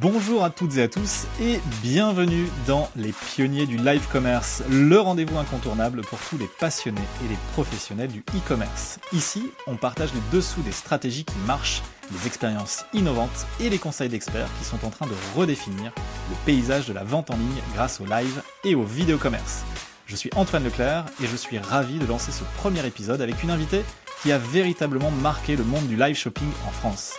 Bonjour à toutes et à tous et bienvenue dans les pionniers du live commerce, le rendez-vous incontournable pour tous les passionnés et les professionnels du e-commerce. Ici, on partage les dessous des stratégies qui marchent, les expériences innovantes et les conseils d'experts qui sont en train de redéfinir le paysage de la vente en ligne grâce au live et au vidéo-commerce. Je suis Antoine Leclerc et je suis ravi de lancer ce premier épisode avec une invitée qui a véritablement marqué le monde du live shopping en France.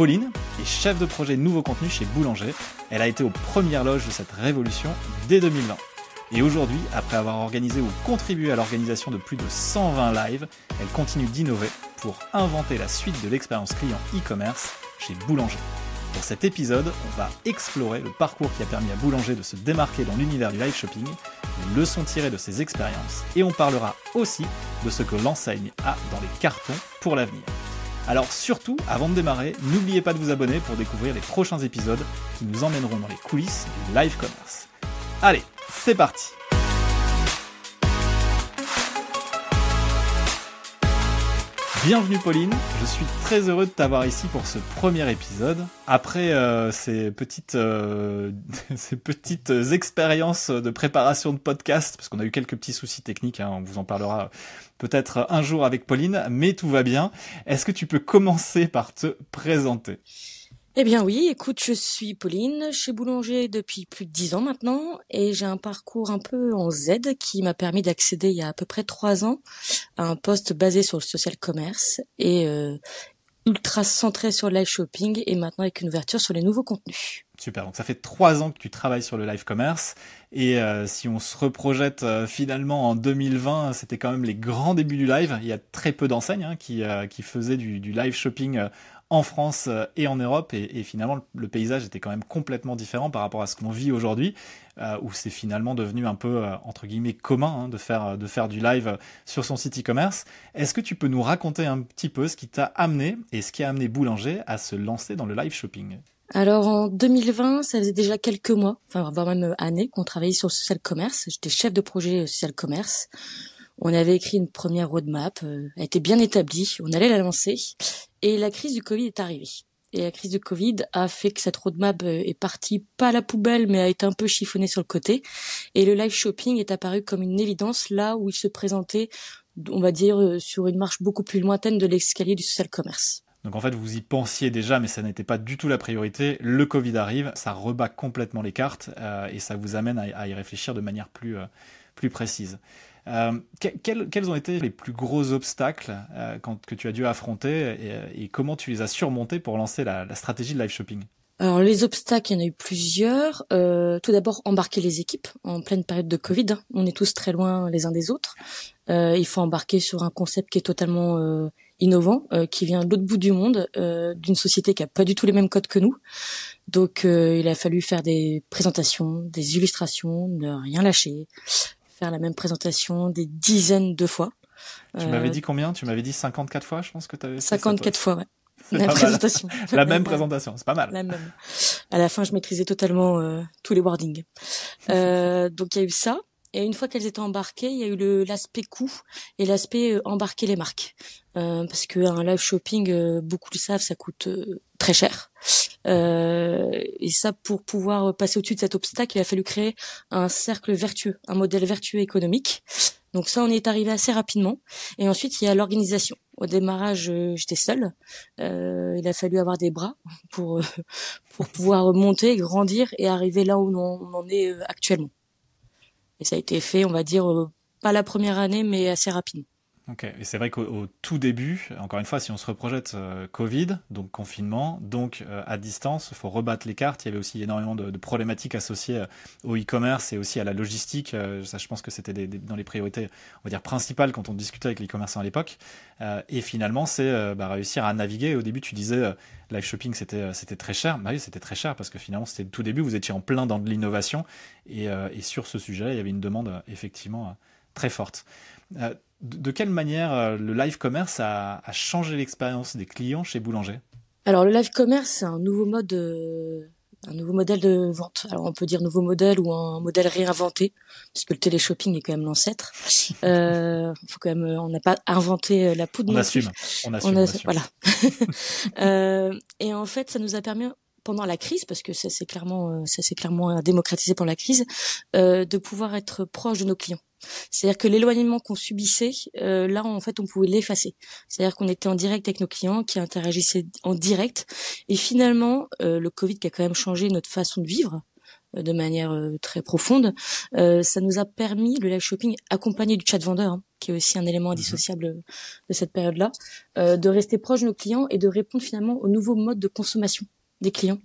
Pauline est chef de projet nouveau contenu chez Boulanger. Elle a été aux premières loges de cette révolution dès 2020. Et aujourd'hui, après avoir organisé ou contribué à l'organisation de plus de 120 lives, elle continue d'innover pour inventer la suite de l'expérience client e-commerce chez Boulanger. Pour cet épisode, on va explorer le parcours qui a permis à Boulanger de se démarquer dans l'univers du live shopping, les leçons tirées de ses expériences, et on parlera aussi de ce que l'enseigne a dans les cartons pour l'avenir. Alors surtout, avant de démarrer, n'oubliez pas de vous abonner pour découvrir les prochains épisodes qui nous emmèneront dans les coulisses du live commerce. Allez, c'est parti Bienvenue Pauline, je suis très heureux de t'avoir ici pour ce premier épisode. Après euh, ces petites euh, ces petites expériences de préparation de podcast, parce qu'on a eu quelques petits soucis techniques, hein, on vous en parlera peut-être un jour avec Pauline, mais tout va bien. Est-ce que tu peux commencer par te présenter? Eh bien oui, écoute, je suis Pauline, chez Boulanger depuis plus de dix ans maintenant, et j'ai un parcours un peu en Z qui m'a permis d'accéder il y a à peu près trois ans à un poste basé sur le social commerce et euh, ultra centré sur le live shopping et maintenant avec une ouverture sur les nouveaux contenus. Super, donc ça fait trois ans que tu travailles sur le live commerce et euh, si on se reprojette euh, finalement en 2020, c'était quand même les grands débuts du live. Il y a très peu d'enseignes hein, qui, qui faisaient du, du live shopping en France euh, et en Europe et, finalement le paysage était quand même complètement différent par rapport à ce qu'on vit aujourd'hui euh, où c'est finalement devenu un peu euh, entre guillemets commun hein, de faire de faire du live sur son site e-commerce. Est-ce que tu peux nous raconter un petit peu ce qui t'a amené et ce qui a amené Boulanger à se lancer dans le live shopping? Alors en 2020, ça faisait déjà quelques mois, enfin voire même années, qu'on travaillait sur le social commerce. J'étais chef de projet social commerce. On avait écrit une première roadmap, elle était bien établie, on allait la lancer. Et la crise du Covid est arrivée. Et la crise du Covid a fait que cette roadmap euh, est partie pas à la poubelle, mais a été un peu chiffonnée sur le côté. Et le live shopping est apparu comme une évidence là où il se présentait, on va dire, euh, sur une marche beaucoup plus lointaine de l'escalier du social commerce. Donc en fait, vous y pensiez déjà, mais ça n'était pas du tout la priorité. Le Covid arrive, ça rebat complètement les cartes euh, et ça vous amène à, y réfléchir de manière plus, plus précise. Euh, quels, ont été les plus gros obstacles euh, que tu as dû affronter et, comment tu les as surmontés pour lancer la, stratégie de live shopping? Alors les obstacles, il y en a eu plusieurs. Euh, tout d'abord, embarquer les équipes en pleine période de Covid. Hein. On est tous très loin les uns des autres. il faut embarquer sur un concept qui est totalement innovant, qui vient de l'autre bout du monde, d'une société qui a pas du tout les mêmes codes que nous. Donc il a fallu faire des présentations, des illustrations, ne rien lâcher, faire la même présentation des dizaines de fois. Tu m'avais euh, dit combien? Tu m'avais dit 54 fois, je pense que tu avais 54 fois, ouais. La même présentation. la même présentation, c'est pas mal. La même. À la fin, je maîtrisais totalement euh, tous les wordings. Euh, donc il y a eu ça. Et une fois qu'elles étaient embarquées, il y a eu l'aspect coût et l'aspect euh, embarquer les marques. Euh, parce que un live shopping, euh, beaucoup le savent, ça coûte très cher. et ça, pour pouvoir passer au-dessus de cet obstacle, il a fallu créer un cercle vertueux, un modèle vertueux économique. Donc ça, on est arrivé assez rapidement. Et ensuite, il y a l'organisation. Au démarrage, j'étais seule. il a fallu avoir des bras pour pour pouvoir monter, grandir et arriver là où on en est actuellement. Et ça a été fait, on va dire, euh, pas la première année, mais assez rapidement. Ok, et c'est vrai qu'au tout début, encore une fois, si on se reprojette euh, Covid, donc confinement, donc euh, à distance, il faut rebattre les cartes. Il y avait aussi énormément de, problématiques associées au e-commerce et aussi à la logistique. ça, je pense que c'était dans les priorités, on va dire, principales quand on discutait avec les commerçants à l'époque. et finalement, c'est bah, réussir à naviguer. Au début, tu disais, live shopping, c'était c'était très cher. Bah oui, c'était très cher parce que finalement, c'était le tout début, vous étiez en plein dans de l'innovation. Et, sur ce sujet, il y avait une demande effectivement très forte de quelle manière euh, le live commerce a, changé l'expérience des clients chez Boulanger? Alors le live commerce, c'est un nouveau mode, euh, un nouveau modèle de vente. Alors on peut dire nouveau modèle ou un modèle réinventé, puisque le téléshopping est quand même l'ancêtre. Euh, faut quand même, on n'a pas inventé la poudre. On assume, on assume, Voilà. et en fait, ça nous a permis pendant la crise, parce que ça c'est clairement ça s'est clairement démocratisé pendant la crise, de pouvoir être proche de nos clients. C'est-à-dire que l'éloignement qu'on subissait, euh, là en fait on pouvait l'effacer. C'est-à-dire qu'on était en direct avec nos clients, qui interagissaient en direct. Et finalement, euh, le Covid qui a quand même changé notre façon de vivre euh, de manière très profonde, ça nous a permis le live shopping accompagné du chat vendeur, hein, qui est aussi un élément mhm. indissociable de cette période-là, de rester proche de nos clients et de répondre finalement aux nouveaux modes de consommation des clients,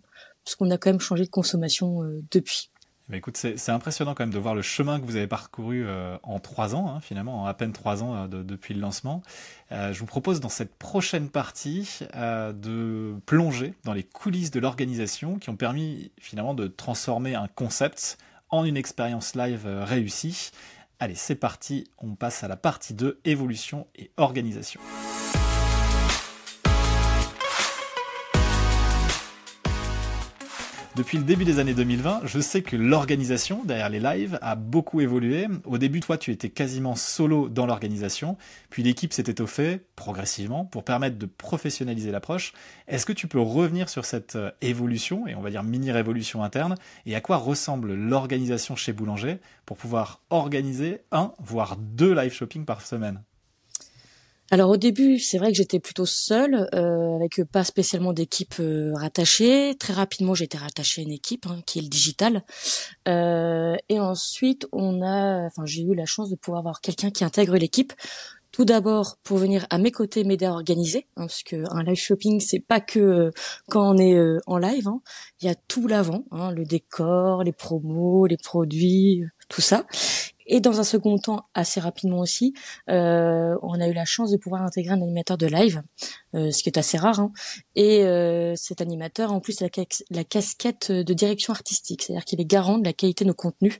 parce qu'on a quand même changé de consommation depuis. Écoute, c'est impressionnant quand même de voir le chemin que vous avez parcouru euh, en trois ans, hein, finalement, en à peine trois ans euh, depuis le lancement. Euh, je vous propose dans cette prochaine partie de plonger dans les coulisses de l'organisation qui ont permis finalement de transformer un concept en une expérience live réussie. Allez, c'est parti, on passe à la partie 2, évolution et organisation. Depuis le début des années 2020, je sais que l'organisation derrière les lives a beaucoup évolué. Au début, toi, tu étais quasiment solo dans l'organisation, puis l'équipe s'est étoffée progressivement pour permettre de professionnaliser l'approche. Est-ce que tu peux revenir sur cette euh, évolution, et on va dire mini-révolution interne, et à quoi ressemble l'organisation chez Boulanger pour pouvoir organiser un, voire deux live shopping par semaine? Alors au début, c'est vrai que j'étais plutôt seule, euh, avec pas spécialement d'équipe euh, rattachée. Très rapidement, j'ai été rattachée à une équipe hein, qui est le digital. Euh, et ensuite, on a, enfin, j'ai eu la chance de pouvoir avoir quelqu'un qui intègre l'équipe. Tout d'abord pour venir à mes côtés m'aider à organiser, hein, parce que un live shopping c'est pas que euh, quand on est en live. Hein. Il y a tout l'avant, hein, le décor, les promos, les produits, tout ça. Et dans un second temps, assez rapidement aussi, euh, on a eu la chance de pouvoir intégrer un animateur de live, euh, ce qui est assez rare. Hein. Et euh, cet animateur, en plus, a la, la casquette de direction artistique, c'est-à-dire qu'il est garant de la qualité de nos contenus.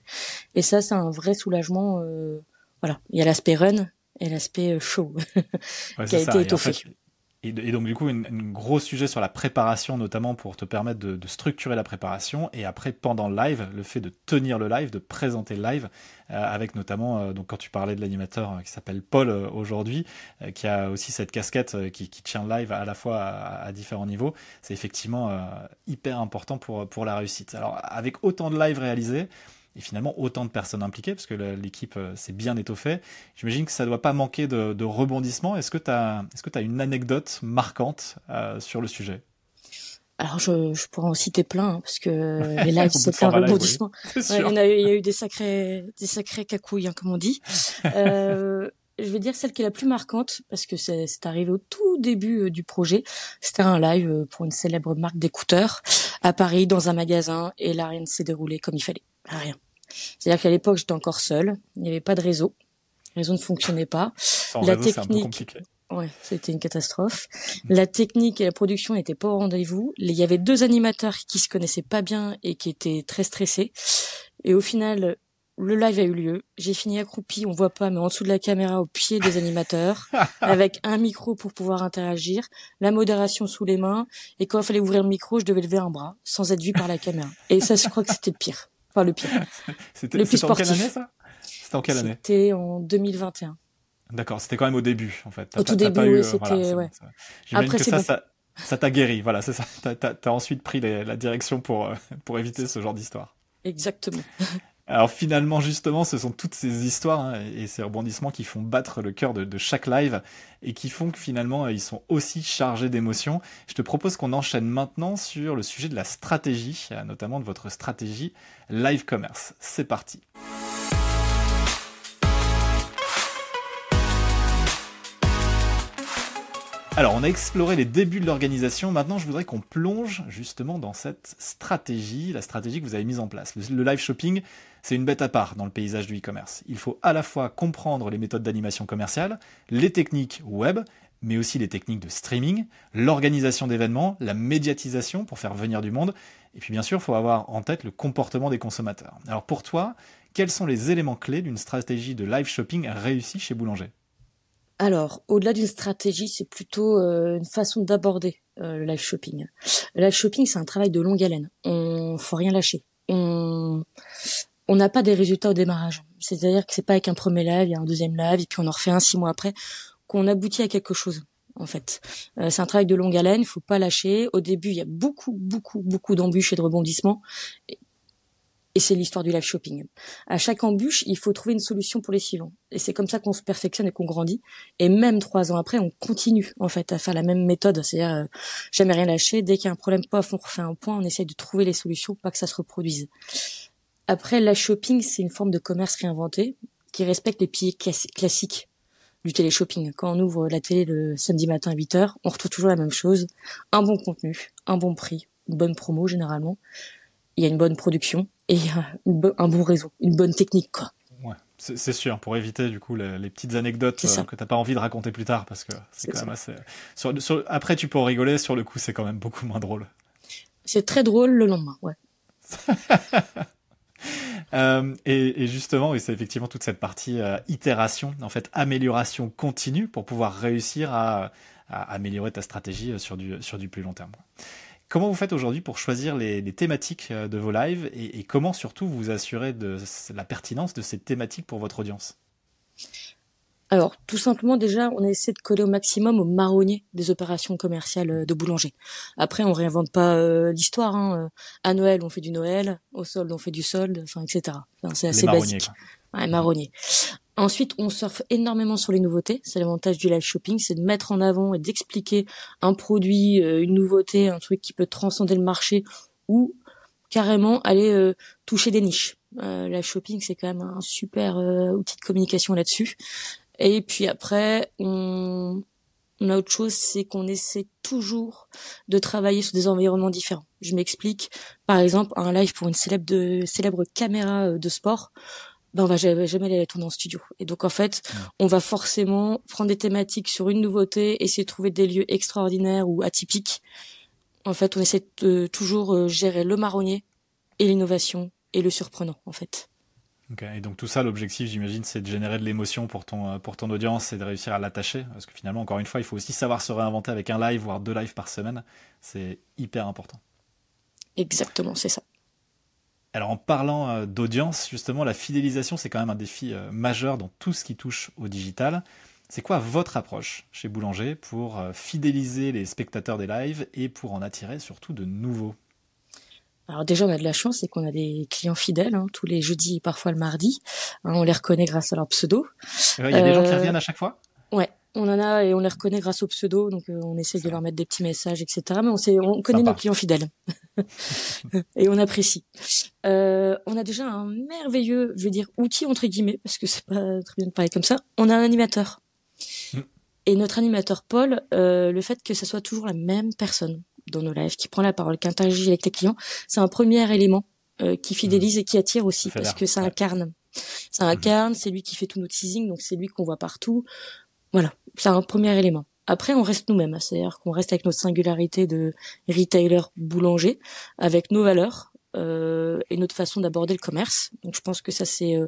Et ça, c'est un vrai soulagement. Euh, voilà, il y a l'aspect run et l'aspect show qui a été étoffé. Et, donc du coup, un gros sujet sur la préparation, notamment pour te permettre de, structurer la préparation, et après pendant le live, le fait de tenir le live, de présenter le live, euh, avec notamment, euh, donc quand tu parlais de l'animateur euh, qui s'appelle Paul aujourd'hui, qui a aussi cette casquette qui, tient le live à la fois à, à différents niveaux, c'est effectivement hyper important pour, pour la réussite. Alors avec autant de live réalisés, et finalement autant de personnes impliquées, parce que l'équipe euh, s'est bien étoffée. J'imagine que ça ne doit pas manquer de, de rebondissements. Est-ce que tu as, que as une anecdote marquante euh, sur le sujet? Alors je, je pourrais en citer plein hein, parce que les lives c'est un rebondissement. il, y a, il y a eu des sacrés des sacrés cacouilles hein, comme on dit. Euh, je vais dire celle qui est la plus marquante parce que c'est, arrivé au tout début euh, du projet. C'était un live pour une célèbre marque d'écouteurs à Paris dans un magasin et là rien ne s'est déroulé comme il fallait. Rien. C'est-à-dire qu'à l'époque, j'étais encore seule. Il n'y avait pas de réseau. Le réseau ne fonctionnait pas. la technique. Ouais, c'était une catastrophe. La technique et la production n'étaient pas au rendez-vous. Il y avait deux animateurs qui se connaissaient pas bien et qui étaient très stressés. Et au final, le live a eu lieu. J'ai fini accroupi, on voit pas, mais en dessous de la caméra, au pied des animateurs, avec un micro pour pouvoir interagir, la modération sous les mains, et quand il fallait ouvrir le micro, je devais lever un bras, sans être vu par la caméra. Et ça, je crois que c'était le pire. Enfin, le pire. C'était en quelle année, ça? C'était en quelle année? C'était en 2021. D'accord, c'était quand même au début, en fait. au tout début, oui, c'était... ouais. Après, que ça, ça, ça t'a guéri, voilà, c'est ça. T'as as, ensuite pris la direction pour, euh, pour éviter ce genre d'histoire. Exactement. Alors finalement, justement, ce sont toutes ces histoires hein, et ces rebondissements qui font battre le cœur de, chaque live et qui font que finalement, ils sont aussi chargés d'émotions. Je te propose qu'on enchaîne maintenant sur le sujet de la stratégie, notamment de votre stratégie live commerce. C'est parti. Alors, on a exploré les débuts de l'organisation. Maintenant, je voudrais qu'on plonge justement dans cette stratégie, la stratégie que vous avez mise en place. Le, live shopping, c'est une bête à part dans le paysage du e-commerce. Il faut à la fois comprendre les méthodes d'animation commerciale, les techniques web, mais aussi les techniques de streaming, l'organisation d'événements, la médiatisation pour faire venir du monde. Et puis bien sûr, il faut avoir en tête le comportement des consommateurs. Alors pour toi, quels sont les éléments clés d'une stratégie de live shopping réussie chez Boulanger? Alors, au-delà d'une stratégie, c'est plutôt euh, une façon d'aborder euh, le live shopping. Le live shopping, c'est un travail de longue haleine. On faut rien lâcher. On on n'a pas des résultats au démarrage. C'est-à-dire que c'est pas avec un premier live, il y a un deuxième live, et puis on en refait un six mois après qu'on aboutit à quelque chose. en fait. Euh, c'est un travail de longue haleine, il faut pas lâcher. Au début, il y a beaucoup, beaucoup, beaucoup d'embûches et de rebondissements. Et c'est l'histoire du live shopping. À chaque embûche, il faut trouver une solution pour les suivants. Et c'est comme ça qu'on se perfectionne et qu'on grandit. Et même trois ans après, on continue en fait à faire la même méthode. C'est-à-dire euh, jamais rien lâcher. Dès qu'il y a un problème, pof, on refait un point. On essaye de trouver les solutions, pour pas que ça se reproduise. Après, la shopping, c'est une forme de commerce réinventé qui respecte les piliers classiques du télé-shopping. Quand on ouvre la télé le samedi matin à 8 heures, on retrouve toujours la même chose. Un bon contenu, un bon prix, une bonne promo généralement. Il y a une bonne production et un bon réseau, une bonne technique, quoi. Ouais, c'est sûr, pour éviter du coup les, petites anecdotes euh, que t'as pas envie de raconter plus tard, parce que c'est quand même assez. Après, tu peux en rigoler, sur le coup, c'est quand même beaucoup moins drôle. C'est très drôle le lendemain, ouais. Euh, et, justement, c'est effectivement toute cette partie euh, itération, en fait, amélioration continue pour pouvoir réussir à, améliorer ta stratégie sur du, sur du plus long terme. Comment vous faites aujourd'hui pour choisir les, thématiques euh, de vos lives et, comment surtout vous assurez de la pertinence de ces thématiques pour votre audience? Alors, tout simplement, déjà, on essaie de coller au maximum au marronnier des opérations commerciales euh, de boulanger. Après, on réinvente pas euh, l'histoire. Hein. À Noël, on fait du Noël. Au solde, on fait du solde, enfin, etc. c'est assez basique. Ouais, marronnier. Ensuite, on surfe énormément sur les nouveautés. C'est l'avantage du live shopping, c'est de mettre en avant et d'expliquer un produit, euh, une nouveauté, un truc qui peut transcender le marché ou carrément aller euh, toucher des niches. Euh, live shopping, c'est quand même un super euh, outil de communication là-dessus. Et puis après, on, on a autre chose, c'est qu'on essaie toujours de travailler sur des environnements différents. Je m'explique. Par exemple, un live pour une célèbre, de, célèbre caméra de sport ben on va jamais, jamais aller tourner en studio. Et donc en fait, on va forcément prendre des thématiques sur une nouveauté, essayer de trouver des lieux extraordinaires ou atypiques. En fait, on essaie de toujours euh, gérer le marronnier et l'innovation et le surprenant en fait. Okay. Et donc tout ça, l'objectif, j'imagine, c'est de générer de l'émotion pour ton euh, pour ton audience et de réussir à l'attacher, parce que finalement, encore une fois, il faut aussi savoir se réinventer avec un live, voire deux lives par semaine. C'est hyper important. Exactement, c'est ça. Alors en parlant euh, d'audience, justement, la fidélisation, c'est quand même un défi euh, majeur dans tout ce qui touche au digital. C'est quoi votre approche chez Boulanger pour fidéliser les spectateurs des lives et pour en attirer surtout de nouveaux? Alors déjà, on a de la chance, c'est qu'on a des clients fidèles hein, tous les jeudis et parfois le mardi. Hein, on les reconnaît grâce à leur pseudo. Il y a des gens qui reviennent à chaque fois? Ouais, on en a et on les reconnaît grâce au pseudo, donc euh, on essaie de leur mettre des petits messages, etc. Mais on sait, on connaît nos clients fidèles et on apprécie. Euh, on a déjà un merveilleux, je veux dire, outil entre guillemets, parce que c'est pas très bien de parler comme ça. On a un animateur. Mm. Et notre animateur Paul, euh, le fait que ce soit toujours la même personne dans nos lives, qui prend la parole, qui interagit avec les clients, c'est un premier élément qui fidélise mm. et qui attire aussi, parce que ça incarne. Ça incarne, c'est lui qui fait tout nos teasing, donc c'est lui qu'on voit partout. Voilà, c'est un premier élément. Après, on reste nous-mêmes, c'est-à-dire qu'on reste avec notre singularité de retailer boulanger, avec nos valeurs euh, et notre façon d'aborder le commerce. Donc, je pense que ça, c'est euh,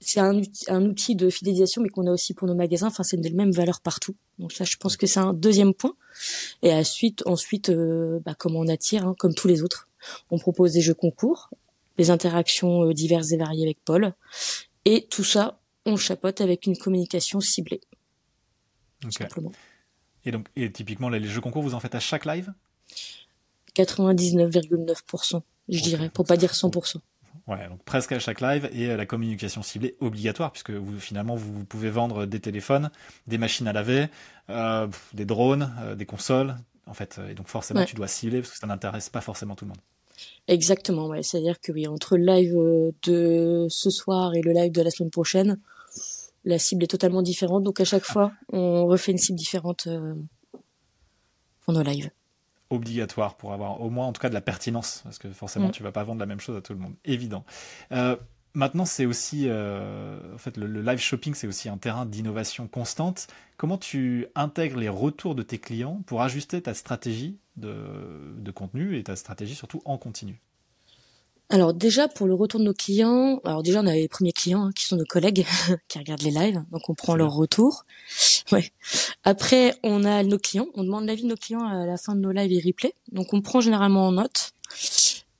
c'est un, un, outil de fidélisation, mais qu'on a aussi pour nos magasins. Enfin, c'est les mêmes valeurs partout. Donc ça, je pense que c'est un deuxième point. Et ensuite, ensuite, euh, bah, comment on attire, hein, comme tous les autres. On propose des jeux concours, des interactions euh, diverses et variées avec Paul, et tout ça, on chapote avec une communication ciblée. Et donc, et typiquement, les jeux concours, vous en faites à chaque live? 99,9%, je dirais, pour pas dire 100%. Ouais, donc presque à chaque live et euh, la communication ciblée obligatoire puisque vous finalement vous pouvez vendre des téléphones, des machines à laver, euh, des drones, euh, des consoles, en fait. Et donc forcément tu dois cibler parce que ça n'intéresse pas forcément tout le monde. Exactement, ouais. C'est-à-dire que oui, entre le live de ce soir et le live de la semaine prochaine, la cible est totalement différente. Donc à chaque fois, on refait une cible différente euh, pour nos lives. Obligatoire pour avoir au moins en tout cas de la pertinence, parce que forcément mm. tu vas pas vendre la même chose à tout le monde, évident. Euh, maintenant, c'est aussi, euh, en fait, le, live shopping, c'est aussi un terrain d'innovation constante. Comment tu intègres les retours de tes clients pour ajuster ta stratégie de contenu et ta stratégie surtout en continu? Alors déjà pour le retour de nos clients, alors déjà on a les premiers clients hein, qui sont nos collègues qui regardent les lives, donc on prend leur retour. Ouais. Après on a nos clients, on demande l'avis de nos clients à la fin de nos lives et replays, donc on prend généralement en note.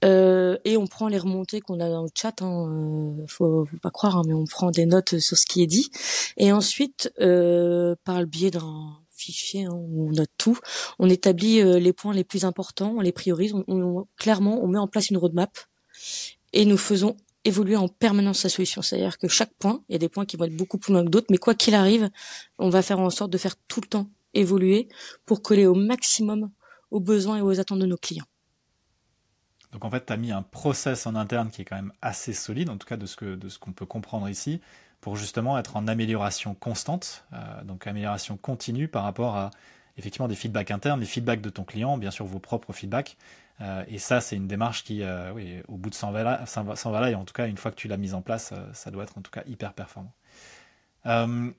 Euh, et on prend les remontées qu'on a dans le chat. Hein, euh, faut, faut, pas croire, hein, mais on prend des notes sur ce qui est dit. Et ensuite, euh, par le biais d'un fichier hein, où on note tout. On établit les points les plus importants, on les priorise. On, clairement, on met en place une roadmap et nous faisons évoluer en permanence sa solution. C'est-à-dire que chaque point, il y a des points qui vont être beaucoup plus loin que d'autres, mais quoi qu'il arrive, on va faire en sorte de faire tout le temps évoluer pour coller au maximum aux besoins et aux attentes de nos clients. Donc en fait, tu as mis un process en interne qui est quand même assez solide, en tout cas de ce qu'on peut comprendre ici, pour justement être en amélioration constante, euh, donc amélioration continue par rapport à effectivement des feedbacks internes, des feedbacks de ton client, bien sûr vos propres feedbacks. Euh, et ça, c'est une démarche qui, euh, oui, au bout de 100 va, là, et en tout cas, une fois que tu l'as mise en place, ça doit être en tout cas hyper performant. on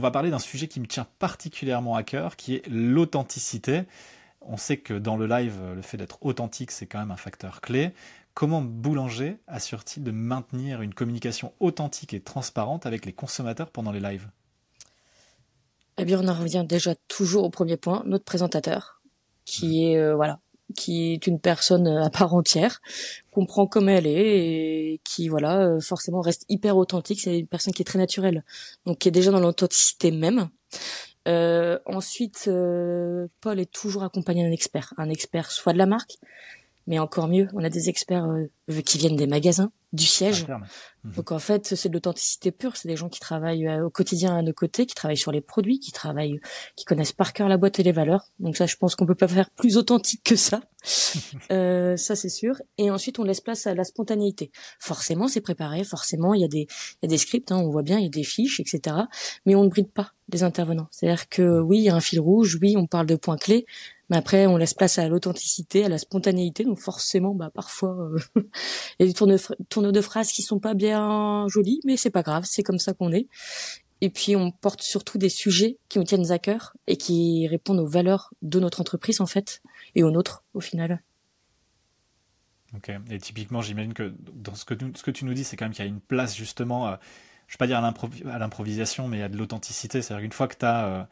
va parler d'un sujet qui me tient particulièrement à cœur, qui est l'authenticité. On sait que dans le live, le fait d'être authentique, c'est quand même un facteur clé. Comment Boulanger assure-t-il de maintenir une communication authentique et transparente avec les consommateurs pendant les lives? Eh bien, on en revient déjà toujours au premier point, notre présentateur, qui est euh, voilà, qui est une personne à part entière, comprend comme elle est et qui voilà euh, forcément reste hyper authentique. C'est une personne qui est très naturelle, donc qui est déjà dans l'authenticité même. Euh, ensuite, euh, Paul est toujours accompagné d'un expert, un expert soit de la marque, mais encore mieux, on a des experts euh, qui viennent des magasins, du siège. Mhm. Donc en fait, c'est de l'authenticité pure. C'est des gens qui travaillent euh, au quotidien à nos côtés, qui travaillent sur les produits, qui travaillent, qui connaissent par cœur la boîte et les valeurs. Donc ça, je pense qu'on peut pas faire plus authentique que ça. euh, ça c'est sûr. Et ensuite, on laisse place à la spontanéité. Forcément, c'est préparé. Forcément, il y a des, il y a des scripts. Hein, on voit bien, il y a des fiches, etc. Mais on ne bride pas les intervenants. C'est-à-dire que oui, il y a un fil rouge. Oui, on parle de points clés mais après, on laisse place à l'authenticité, à la spontanéité. Donc forcément, bah parfois, euh, il y a des tourneaux de phrases qui sont pas bien jolis, mais c'est pas grave, c'est comme ça qu'on est. Et puis on porte surtout des sujets qui nous tiennent à cœur et qui répondent aux valeurs de notre entreprise en fait et aux nôtres au final. Ok. Et typiquement, j'imagine que dans ce que, tu, ce que tu nous dis, c'est quand même qu'il y a une place justement, je ne vais pas dire à l'improvisation, mais à de l'authenticité. C'est-à-dire qu'une fois que tu as euh,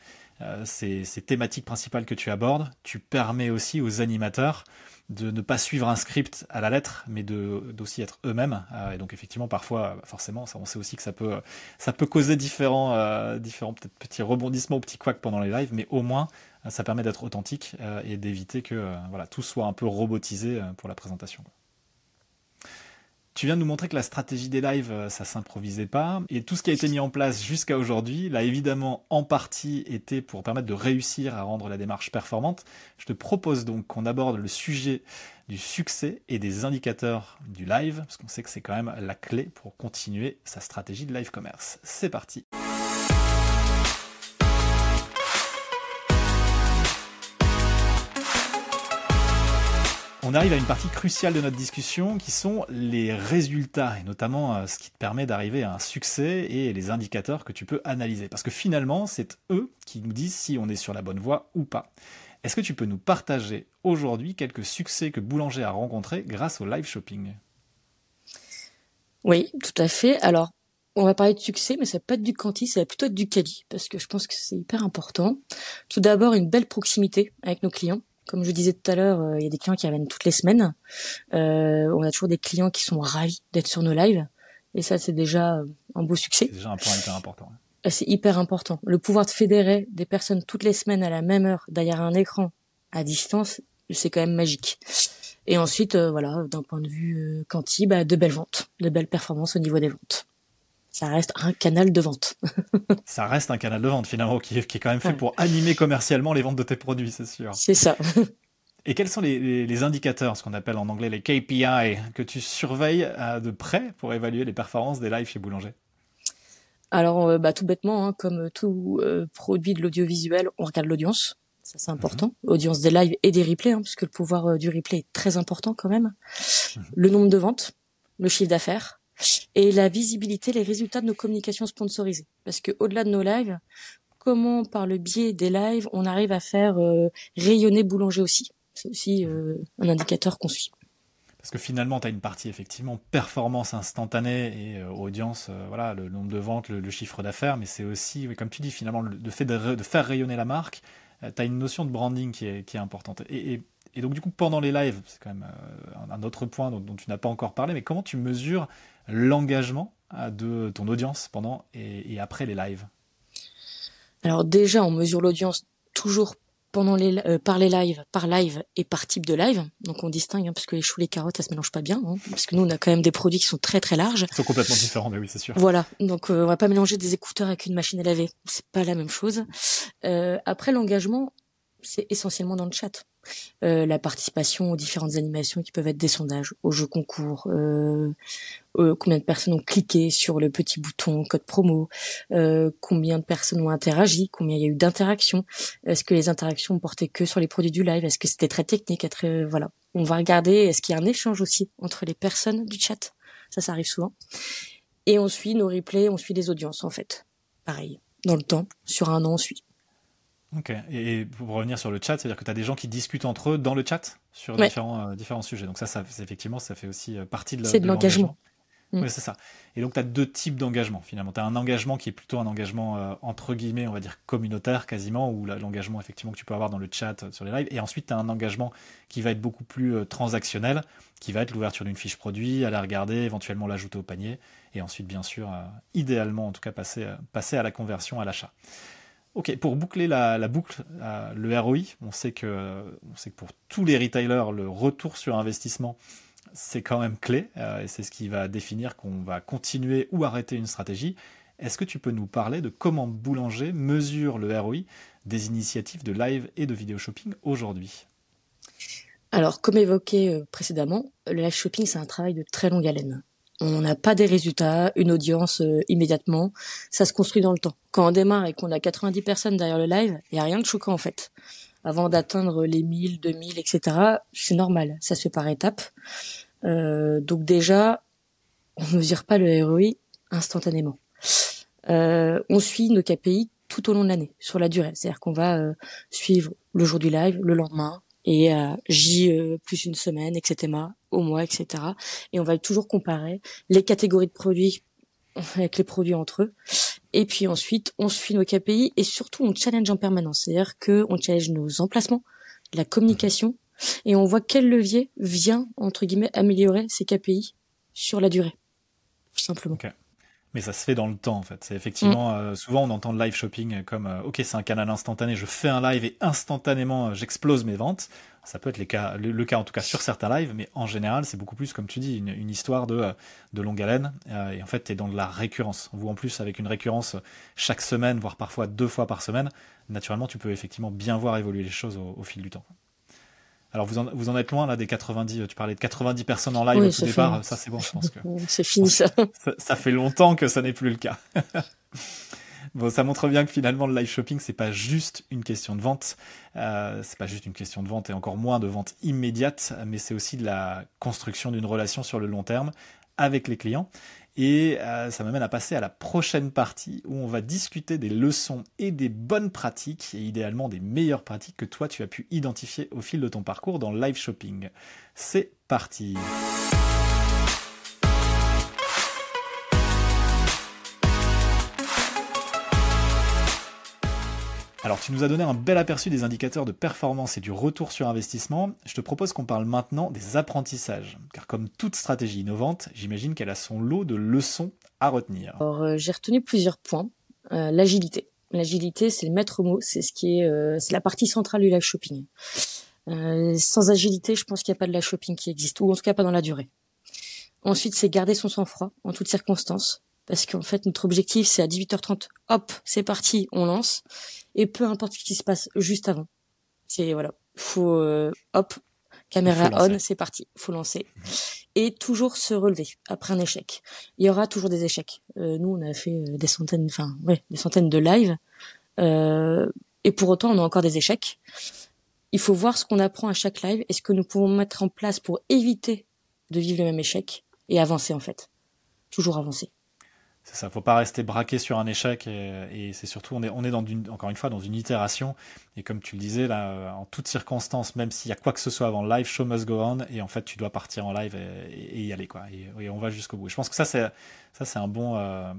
euh, ces, thématiques principales que tu abordes, tu permets aussi aux animateurs de ne pas suivre un script à la lettre, mais d'aussi être eux-mêmes. Euh, et donc effectivement, parfois, forcément, ça, on sait aussi que ça peut, causer différents, différents petits rebondissements ou petits couacs pendant les lives, mais au moins, ça permet d'être authentique et d'éviter que voilà, tout soit un peu robotisé pour la présentation. Tu viens de nous montrer que la stratégie des lives, euh, ça s'improvisait pas. Et tout ce qui a été mis en place jusqu'à aujourd'hui, là évidemment en partie été pour permettre de réussir à rendre la démarche performante. Je te propose donc qu'on aborde le sujet du succès et des indicateurs du live, parce qu'on sait que c'est quand même la clé pour continuer sa stratégie de live commerce. C'est parti. On arrive à une partie cruciale de notre discussion qui sont les résultats et notamment euh, ce qui te permet d'arriver à un succès et les indicateurs que tu peux analyser. Parce que finalement, c'est eux qui nous disent si on est sur la bonne voie ou pas. Est-ce que tu peux nous partager aujourd'hui quelques succès que Boulanger a rencontrés grâce au live shopping? Oui, tout à fait. Alors, on va parler de succès, mais ça va pas être du quanti, ça va plutôt être du quali, parce que je pense que c'est hyper important. Tout d'abord, une belle proximité avec nos clients. Comme je disais tout à l'heure, euh, il y a des clients qui reviennent toutes les semaines. Euh, on a toujours des clients qui sont ravis d'être sur nos lives. Et ça, c'est déjà un beau succès. C'est déjà un point hyper important. Euh, c'est hyper important. Le pouvoir de fédérer des personnes toutes les semaines à la même heure derrière un écran à distance, c'est quand même magique. Et ensuite, voilà, d'un point de vue euh, quanti, bah, de belles ventes, de belles performances au niveau des ventes ça reste un canal de vente. ça reste un canal de vente finalement qui est, qui est quand même fait pour animer commercialement les ventes de tes produits, c'est sûr. C'est ça. Et quels sont les, indicateurs, ce qu'on appelle en anglais les KPI, que tu surveilles euh, de près pour évaluer les performances des lives chez Boulanger? Alors, euh, bah, tout bêtement, hein, comme tout euh, produit de l'audiovisuel, on regarde l'audience. Ça, c'est important. Mhm. Audience des lives et des replays, hein, puisque le pouvoir du replay est très important quand même. Mhm. Le nombre de ventes, le chiffre d'affaires, et la visibilité, les résultats de nos communications sponsorisées. Parce que au-delà de nos lives, comment par le biais des lives on arrive à faire euh, rayonner Boulanger aussi? C'est aussi euh, un indicateur qu'on suit. Parce que finalement, tu as une partie effectivement performance instantanée et euh, audience, voilà, le nombre de ventes, le, chiffre d'affaires, mais c'est aussi, comme tu dis, finalement, le, fait de, faire rayonner la marque, tu as une notion de branding qui est, importante. Et, donc, du coup, pendant les lives, c'est quand même un autre point dont tu n'as pas encore parlé, mais comment tu mesures l'engagement de ton audience pendant et, après les lives Alors déjà, on mesure l'audience toujours pendant les euh, par les lives, par live et par type de live. Donc on distingue hein, parce que les choux, les carottes, ça se mélange pas bien. Hein, parce que nous, on a quand même des produits qui sont très très larges. Ils sont complètement différents, mais oui, c'est sûr. Voilà. Donc euh, on va pas mélanger des écouteurs avec une machine à laver. C'est pas la même chose. Euh, après l'engagement, c'est essentiellement dans le chat. Euh, la participation aux différentes animations qui peuvent être des sondages, aux jeux concours, euh, euh, combien de personnes ont cliqué sur le petit bouton code promo, combien de personnes ont interagi, combien il y a eu d'interactions, est-ce que les interactions ont porté que sur les produits du live, est-ce que c'était très technique, très, voilà. On va regarder, est-ce qu'il y a un échange aussi entre les personnes du chat, ça, ça arrive souvent. Et on suit nos replays, on suit les audiences en fait. Pareil, dans le temps, sur un an, on suit. Ok, et pour revenir sur le chat, c'est-à-dire que tu as des gens qui discutent entre eux dans le chat sur différents, euh, différents sujets. Donc ça, ça effectivement, ça fait aussi euh, partie de, de l'engagement. Mm. Oui, c'est ça. Et donc, tu as deux types d'engagement, finalement. Tu as un engagement qui est plutôt un engagement, euh, entre guillemets, on va dire communautaire, quasiment, ou l'engagement, effectivement, que tu peux avoir dans le chat, sur les lives. Et ensuite, tu as un engagement qui va être beaucoup plus transactionnel, qui va être l'ouverture d'une fiche produit, aller regarder, éventuellement l'ajouter au panier, et ensuite, bien sûr, idéalement, en tout cas, passer, à la conversion, à l'achat. Ok, pour boucler la, boucle, euh, le ROI, on sait que pour tous les retailers, le retour sur investissement, c'est quand même clé, euh, et c'est ce qui va définir qu'on va continuer ou arrêter une stratégie. Est-ce que tu peux nous parler de comment Boulanger mesure le ROI des initiatives de live et de vidéo shopping aujourd'hui? Alors, comme évoqué euh, précédemment, le live shopping, c'est un travail de très longue haleine on n'a pas des résultats, une audience euh, immédiatement. Ça se construit dans le temps. Quand on démarre et qu'on a 90 personnes derrière le live, il y a rien de choquant en fait. Avant d'atteindre les 1000, 2000, etc., c'est normal. Ça se fait par étapes. Euh, donc déjà, on ne mesure pas le ROI instantanément. Euh, on suit nos KPI tout au long de l'année, sur la durée. C'est-à-dire qu'on va suivre le jour du live, le lendemain, et J plus une semaine, etc au mois, etc. Et on va toujours comparer les catégories de produits avec les produits entre eux. Et puis ensuite, on suit nos KPI et surtout on challenge en permanence. C'est-à-dire que on challenge nos emplacements, la communication, et on voit quel levier vient entre guillemets améliorer ces KPI sur la durée, tout simplement. Mais ça se fait dans le temps en fait. C'est effectivement mm. euh, souvent on entend le live shopping comme euh, ok c'est un canal instantané, je fais un live et instantanément euh, j'explose mes ventes. Ça peut être les cas, le, cas en tout cas sur certains lives, mais en général c'est beaucoup plus comme tu dis une, histoire de, de longue haleine et en fait tu es dans de la récurrence. Vous en plus avec une récurrence chaque semaine voire parfois deux fois par semaine, naturellement tu peux effectivement bien voir évoluer les choses au fil du temps. Alors vous en, vous en êtes loin là des 90, tu parlais de 90 personnes en live au tout départ, ça c'est bon, je pense que c'est fini ça. ça. fait longtemps que ça n'est plus le cas. bon, ça montre bien que finalement le live shopping c'est pas juste une question de vente, euh, c'est pas juste une question de vente et encore moins de vente immédiate, mais c'est aussi de la construction d'une relation sur le long terme avec les clients. Et euh, ça m'amène à passer à la prochaine partie où on va discuter des leçons et des bonnes pratiques, et idéalement des meilleures pratiques que toi tu as pu identifier au fil de ton parcours dans live shopping. C'est parti Alors tu nous as donné un bel aperçu des indicateurs de performance et du retour sur investissement. Je te propose qu'on parle maintenant des apprentissages. Car comme toute stratégie innovante, j'imagine qu'elle a son lot de leçons à retenir. Alors euh, j'ai retenu plusieurs points. Euh, l'agilité. L'agilité, c'est le maître mot, c'est euh, la partie centrale du live shopping. sans agilité, je pense qu'il n'y a pas de live shopping qui existe, ou en tout cas pas dans la durée. Ensuite, c'est garder son sang-froid en toutes circonstances parce qu'en fait notre objectif c'est à 18h30 hop c'est parti on lance. Et peu importe ce qui se passe juste avant. C'est voilà. Faut euh, hop caméra on c'est parti faut lancer. Et toujours se relever après un échec. Il y aura toujours des échecs. Euh, nous on a fait euh, des centaines enfin ouais des centaines de lives. Et pour autant on a encore des échecs. Il faut voir ce qu'on apprend à chaque live et ce que nous pouvons mettre en place pour éviter de vivre le même échec et avancer en fait. Toujours avancer c'est ça, faut pas rester braqué sur un échec et, c'est surtout on est on est dans une, encore une fois dans une itération Et comme tu le disais, là, en toutes circonstances, même s'il y a quoi que ce soit avant le live, show must go on, et en fait, tu dois partir en live et, y aller, quoi. Et, on va jusqu'au bout. je pense que ça, c'est, ça, c'est un bon, euh,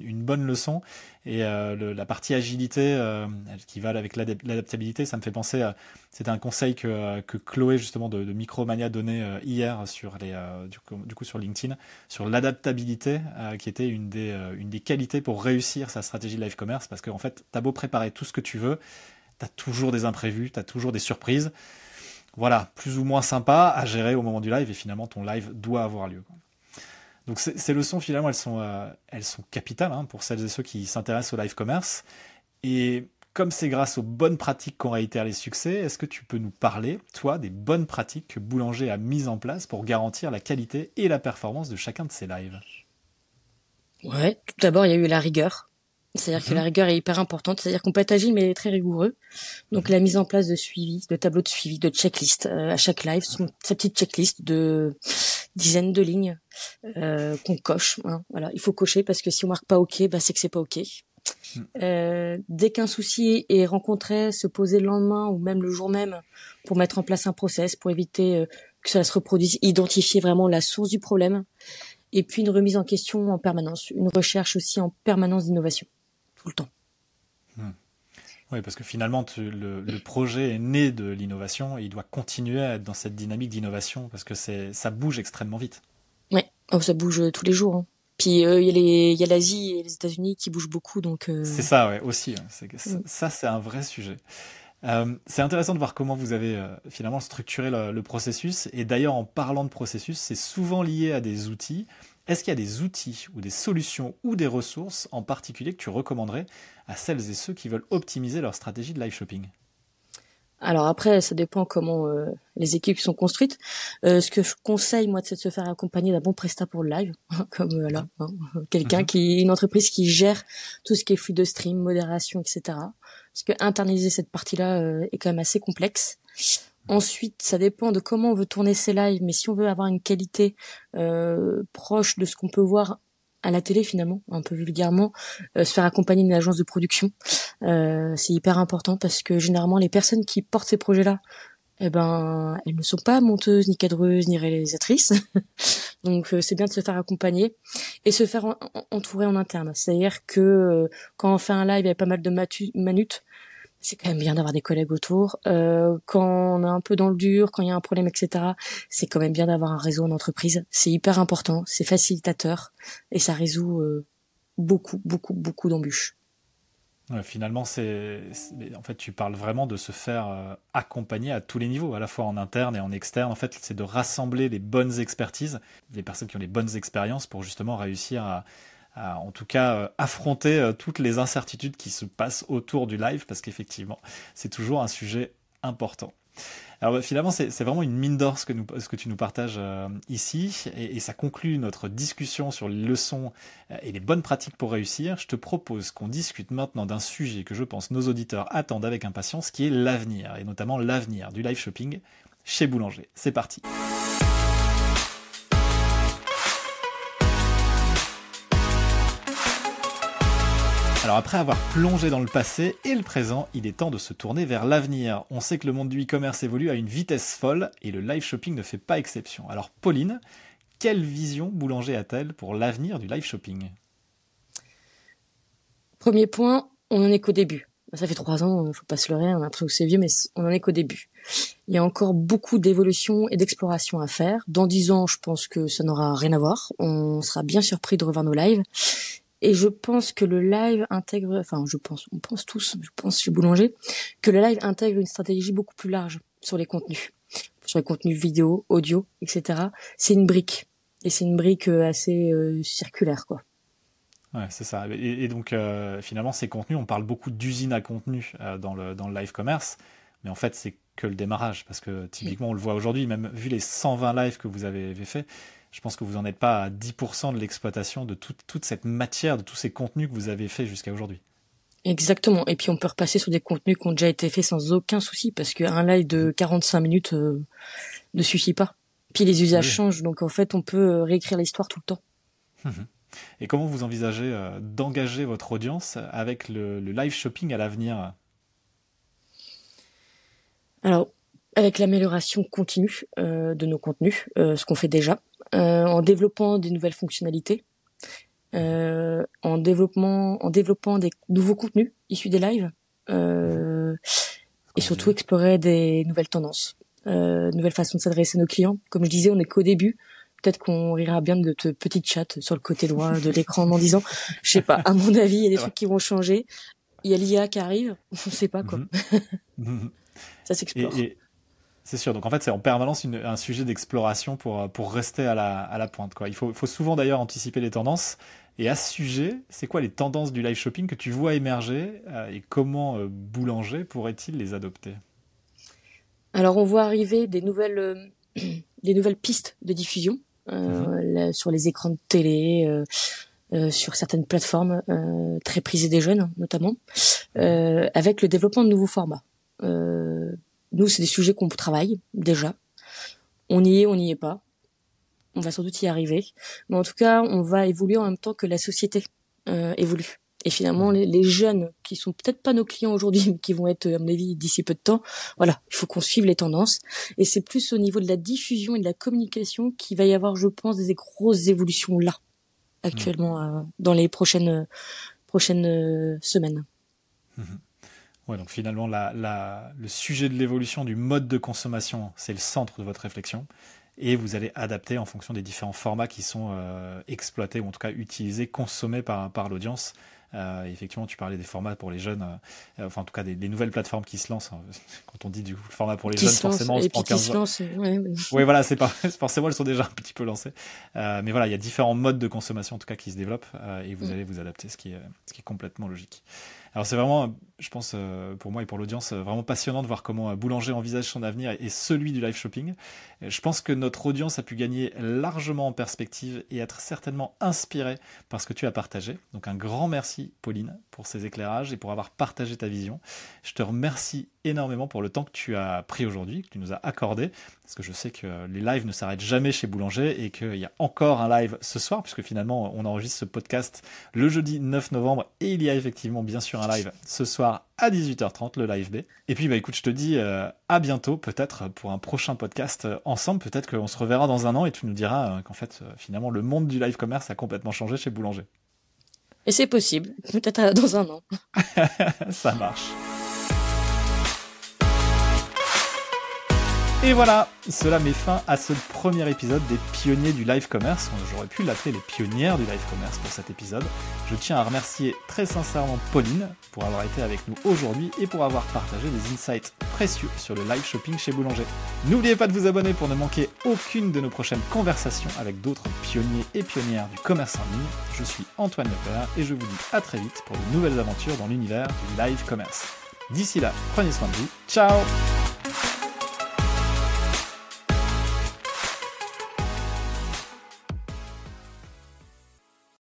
une, bonne leçon. Et euh, la partie agilité, euh, qui va avec l'adaptabilité, ça me fait penser à, c'était un conseil que, que Chloé, justement, de, de Micromania donnait hier sur les, du coup, du, coup, sur LinkedIn, sur l'adaptabilité, qui était une des, une des qualités pour réussir sa stratégie de live commerce, parce qu'en fait, t'as beau préparer tout ce que tu veux, tu as toujours des imprévus, tu as toujours des surprises. Voilà, plus ou moins sympa à gérer au moment du live et finalement ton live doit avoir lieu. Donc ces leçons finalement elles sont, euh, capitales hein, pour celles et ceux qui s'intéressent au live commerce. Et comme c'est grâce aux bonnes pratiques qu'on réitère les succès, est-ce que tu peux nous parler, toi, des bonnes pratiques que Boulanger a mises en place pour garantir la qualité et la performance de chacun de ses lives? Ouais, tout d'abord il y a eu la rigueur. C'est-à-dire que la mhm. rigueur est hyper importante. C'est-à-dire qu'on peut être agile mais très rigoureux. Donc la mise en place de suivi, de tableau de suivi, de checklist euh, à chaque live, sa petite checklist de dizaines de lignes euh, qu'on coche. Hein, voilà, il faut cocher parce que si on marque pas OK, bah c'est que c'est pas OK. Mhm. Euh, dès qu'un souci est rencontré, se poser le lendemain ou même le jour même pour mettre en place un process pour éviter euh, que ça se reproduise, identifier vraiment la source du problème et puis une remise en question en permanence, une recherche aussi en permanence d'innovation tout le temps. Hmm. Oui, parce que finalement, le, projet est né de l'innovation et il doit continuer à être dans cette dynamique d'innovation parce que ça bouge extrêmement vite. Oui, oh, ça bouge euh, tous les jours. Hein. Puis euh, il y a l'Asie et les États-Unis qui bougent beaucoup, donc. Euh, c'est ça, ouais, aussi. Hein. Hmm. Ça, c'est un vrai sujet. c'est intéressant de voir comment vous avez finalement structuré le processus. Et d'ailleurs, en parlant de processus, c'est souvent lié à des outils. Est-ce qu'il y a des outils ou des solutions ou des ressources en particulier que tu recommanderais à celles et ceux qui veulent optimiser leur stratégie de live shopping? Alors après, ça dépend comment euh, les équipes sont construites. Euh, ce que je conseille moi, c'est de se faire accompagner d'un bon prestat pour le live, comme euh, là, hein, quelqu'un mhm. qui, une entreprise qui gère tout ce qui est flux de stream, modération, etc. Parce que internaliser cette partie-là est quand même assez complexe. Ensuite, ça dépend de comment on veut tourner ses lives, mais si on veut avoir une qualité euh, proche de ce qu'on peut voir à la télé finalement, un peu vulgairement, euh, se faire accompagner d'une agence de production, euh, c'est hyper important parce que généralement les personnes qui portent ces projets-là, eh ben, elles ne sont pas monteuses, ni cadreuses, ni réalisatrices. Donc c'est bien de se faire accompagner et se faire entourer en interne. C'est-à-dire que quand on fait un live, il y a pas mal de manutes c'est quand même bien d'avoir des collègues autour. Euh, quand on est un peu dans le dur, quand il y a un problème, etc., c'est quand même bien d'avoir un réseau en entreprise. C'est hyper important, c'est facilitateur et ça résout euh, beaucoup, beaucoup, beaucoup d'embûches. finalement, c'est en fait tu parles vraiment de se faire euh, accompagner à tous les niveaux, à la fois en interne et en externe. En fait, c'est de rassembler les bonnes expertises, les personnes qui ont les bonnes expériences pour justement réussir à, en tout cas euh, affronter euh, toutes les incertitudes qui se passent autour du live parce qu'effectivement c'est toujours un sujet important. Alors bah, finalement, c'est vraiment une mine d'or ce, que tu nous partages euh, ici, et, ça conclut notre discussion sur les leçons et les bonnes pratiques pour réussir. Je te propose qu'on discute maintenant d'un sujet que je pense nos auditeurs attendent avec impatience, qui est l'avenir, et notamment l'avenir du live shopping chez Boulanger. C'est parti. Alors après avoir plongé dans le passé et le présent, il est temps de se tourner vers l'avenir. On sait que le monde du e-commerce évolue à une vitesse folle et le live shopping ne fait pas exception. Alors Pauline, quelle vision Boulanger a-t-elle pour l'avenir du live shopping? Premier point, on n'en est qu'au début. Ça fait trois ans, faut pas se leurrer, on a l'impression que c'est vieux, mais on n'en est qu'au début. Il y a encore beaucoup d'évolution et d'exploration à faire. Dans dix ans, je pense que ça n'aura rien à voir. On sera bien surpris de revoir nos lives. Et je pense que le live intègre, enfin je pense, on pense tous, je pense chez Boulanger, que le live intègre une stratégie beaucoup plus large sur les contenus, sur les contenus vidéo, audio, etc. C'est une brique et c'est une brique euh, assez euh, circulaire, quoi. Ouais, c'est ça. Et, donc euh, finalement, ces contenus, on parle beaucoup d'usines à contenu dans le dans le live commerce, mais en fait, c'est que le démarrage parce que typiquement, on le voit aujourd'hui, même vu les 120 lives que vous avez fait je pense que vous n'en êtes pas à 10% de l'exploitation de toute cette matière, de tous ces contenus que vous avez fait jusqu'à aujourd'hui. Exactement. Et puis on peut repasser sur des contenus qui ont déjà été faits sans aucun souci, parce qu'un live de 45 minutes euh, ne suffit pas. Puis les usages changent, donc en fait on peut euh, réécrire l'histoire tout le temps. Mhm. Et comment vous envisagez euh, d'engager votre audience avec le live shopping à l'avenir? Alors, avec l'amélioration continue de nos contenus, ce qu'on fait déjà, en développant des nouvelles fonctionnalités, en développement, en développant des nouveaux contenus issus des lives, et surtout explorer des nouvelles tendances, euh, nouvelles façons de s'adresser à nos clients. Comme je disais, on est qu'au début. Peut-être qu'on rira bien de te petite chat sur le côté droit de l'écran en disant, je sais pas, à mon avis, il y a des trucs qui vont changer. Il y a l'IA qui arrive, on sait pas quoi. Mhm. Ça s'explore. C'est sûr. Donc en fait, c'est en permanence un sujet d'exploration pour, pour rester à la, à la pointe. Quoi. Il faut, faut souvent d'ailleurs anticiper les tendances. Et à ce sujet, c'est quoi les tendances du live shopping que tu vois émerger euh, et comment euh, Boulanger pourrait-il les adopter? Alors on voit arriver des nouvelles, euh, des nouvelles pistes de diffusion mhm. sur les écrans de télé, sur certaines plateformes très prisées des jeunes notamment, avec le développement de nouveaux formats. Nous, c'est des sujets qu'on travaille déjà. On y est, on n'y est pas on va sans doute y arriver. Mais en tout cas, on va évoluer en même temps que la société euh, évolue. Et finalement, les, jeunes qui sont peut-être pas nos clients aujourd'hui, mais qui vont être, à mon avis, d'ici peu de temps, voilà, il faut qu'on suive les tendances. Et c'est plus au niveau de la diffusion et de la communication qu'il va y avoir, je pense, des grosses évolutions là, actuellement, mmh. euh, dans les prochaines prochaines euh, semaines. Mmh. Ouais, donc finalement, la, le sujet de l'évolution du mode de consommation, c'est le centre de votre réflexion et vous allez adapter en fonction des différents formats qui sont euh, exploités ou en tout cas utilisés, consommés par, par l'audience. Euh, effectivement, tu parlais des formats pour les jeunes, euh, enfin en tout cas des, nouvelles plateformes qui se lancent. Hein. Quand on dit du format pour les jeunes, forcément, on se prend 15 ans. Oui, voilà, c'est pas forcément elles sont déjà un petit peu lancées, mais voilà, il y a différents modes de consommation en tout cas qui se développent et vous mm. allez vous adapter, ce qui est, ce qui est complètement logique. Alors c'est vraiment, je pense, euh, pour moi et pour l'audience, euh, vraiment passionnant de voir comment euh, Boulanger envisage son avenir et celui du live shopping. Je pense que notre audience a pu gagner largement en perspective et être certainement inspirée par ce que tu as partagé. Donc un grand merci, Pauline, pour ces éclairages et pour avoir partagé ta vision. Je te remercie énormément pour le temps que tu as pris aujourd'hui, que tu nous as accordé, parce que je sais que les lives ne s'arrêtent jamais chez Boulanger et qu'il y a encore un live ce soir, puisque finalement on enregistre ce podcast le jeudi 9 novembre et il y a effectivement bien sûr un live ce soir à 18h30, le live B. Et puis bah écoute, je te dis euh, à bientôt peut-être pour un prochain podcast euh, ensemble, peut-être qu'on se reverra dans un an et tu nous diras euh, qu'en fait finalement le monde du live commerce a complètement changé chez Boulanger. Et c'est possible, peut-être dans un an. Ça marche. Et voilà, cela met fin à ce premier épisode des pionniers du live commerce. J'aurais pu l'appeler les pionnières du live commerce pour cet épisode. Je tiens à remercier très sincèrement Pauline pour avoir été avec nous aujourd'hui et pour avoir partagé des insights précieux sur le live shopping chez Boulanger. N'oubliez pas de vous abonner pour ne manquer aucune de nos prochaines conversations avec d'autres pionniers et pionnières du commerce en ligne. Je suis Antoine Lepère et je vous dis à très vite pour de nouvelles aventures dans l'univers du live commerce. D'ici là, prenez soin de vous. Ciao